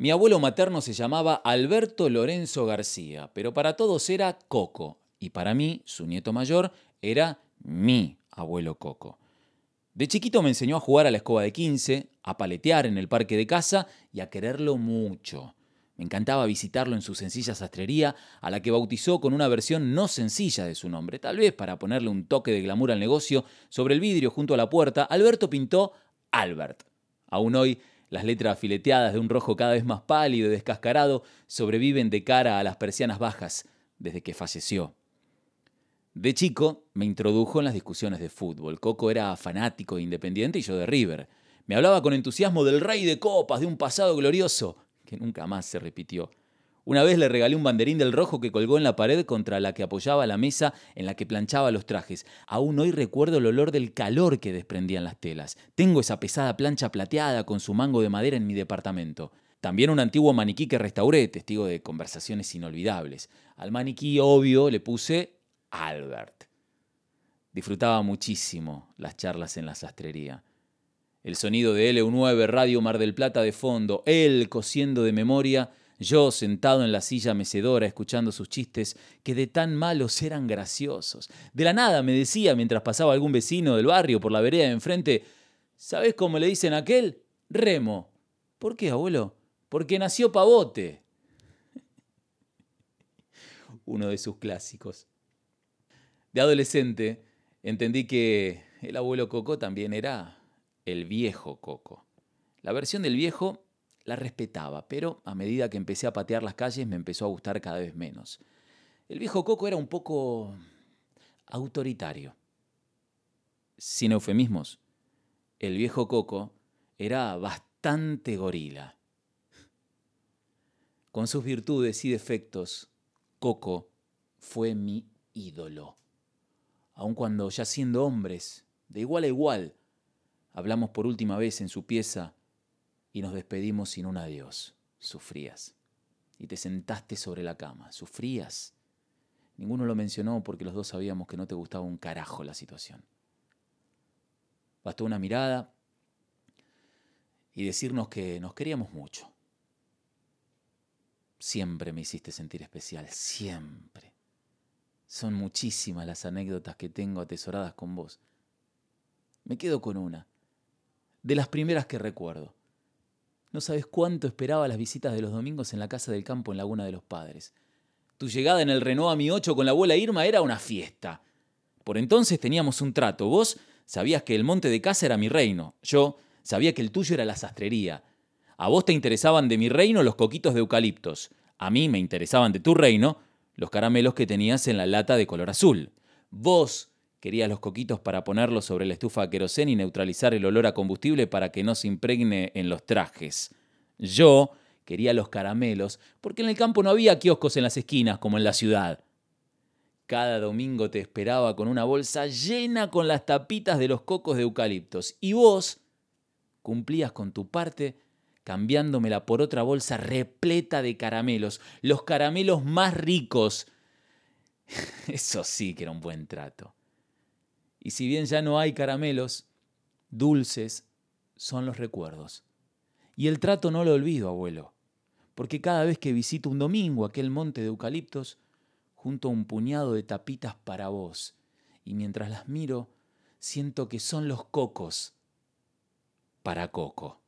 Mi abuelo materno se llamaba Alberto Lorenzo García, pero para todos era Coco, y para mí, su nieto mayor, era mi abuelo Coco. De chiquito me enseñó a jugar a la escoba de 15, a paletear en el parque de casa y a quererlo mucho. Me encantaba visitarlo en su sencilla sastrería, a la que bautizó con una versión no sencilla de su nombre. Tal vez para ponerle un toque de glamour al negocio, sobre el vidrio junto a la puerta, Alberto pintó Albert. Aún hoy, las letras fileteadas de un rojo cada vez más pálido y descascarado sobreviven de cara a las persianas bajas desde que falleció. De chico me introdujo en las discusiones de fútbol. Coco era fanático e independiente y yo de River. Me hablaba con entusiasmo del rey de copas, de un pasado glorioso, que nunca más se repitió. Una vez le regalé un banderín del rojo que colgó en la pared contra la que apoyaba la mesa en la que planchaba los trajes. Aún hoy recuerdo el olor del calor que desprendían las telas. Tengo esa pesada plancha plateada con su mango de madera en mi departamento. También un antiguo maniquí que restauré, testigo de conversaciones inolvidables. Al maniquí, obvio, le puse Albert. Disfrutaba muchísimo las charlas en la sastrería. El sonido de LU9 Radio Mar del Plata de fondo, él cosiendo de memoria, yo sentado en la silla mecedora escuchando sus chistes que de tan malos eran graciosos. De la nada me decía mientras pasaba algún vecino del barrio por la vereda de enfrente, ¿sabes cómo le dicen a aquel? Remo. ¿Por qué, abuelo? Porque nació pavote. Uno de sus clásicos. De adolescente entendí que el abuelo Coco también era el viejo Coco. La versión del viejo la respetaba, pero a medida que empecé a patear las calles me empezó a gustar cada vez menos. El viejo Coco era un poco autoritario. Sin eufemismos, el viejo Coco era bastante gorila. Con sus virtudes y defectos, Coco fue mi ídolo aun cuando ya siendo hombres, de igual a igual, hablamos por última vez en su pieza y nos despedimos sin un adiós. Sufrías. Y te sentaste sobre la cama. Sufrías. Ninguno lo mencionó porque los dos sabíamos que no te gustaba un carajo la situación. Bastó una mirada y decirnos que nos queríamos mucho. Siempre me hiciste sentir especial, siempre. Son muchísimas las anécdotas que tengo atesoradas con vos. Me quedo con una, de las primeras que recuerdo. No sabes cuánto esperaba las visitas de los domingos en la casa del campo en Laguna de los Padres. Tu llegada en el Renault a mi 8 con la abuela Irma era una fiesta. Por entonces teníamos un trato. Vos sabías que el monte de casa era mi reino. Yo sabía que el tuyo era la sastrería. A vos te interesaban de mi reino los coquitos de eucaliptos. A mí me interesaban de tu reino los caramelos que tenías en la lata de color azul. Vos querías los coquitos para ponerlos sobre la estufa de querosén y neutralizar el olor a combustible para que no se impregne en los trajes. Yo quería los caramelos porque en el campo no había kioscos en las esquinas como en la ciudad. Cada domingo te esperaba con una bolsa llena con las tapitas de los cocos de eucaliptos y vos cumplías con tu parte cambiándomela por otra bolsa repleta de caramelos, los caramelos más ricos. Eso sí que era un buen trato. Y si bien ya no hay caramelos, dulces son los recuerdos. Y el trato no lo olvido, abuelo, porque cada vez que visito un domingo aquel monte de eucaliptos, junto a un puñado de tapitas para vos, y mientras las miro, siento que son los cocos para Coco.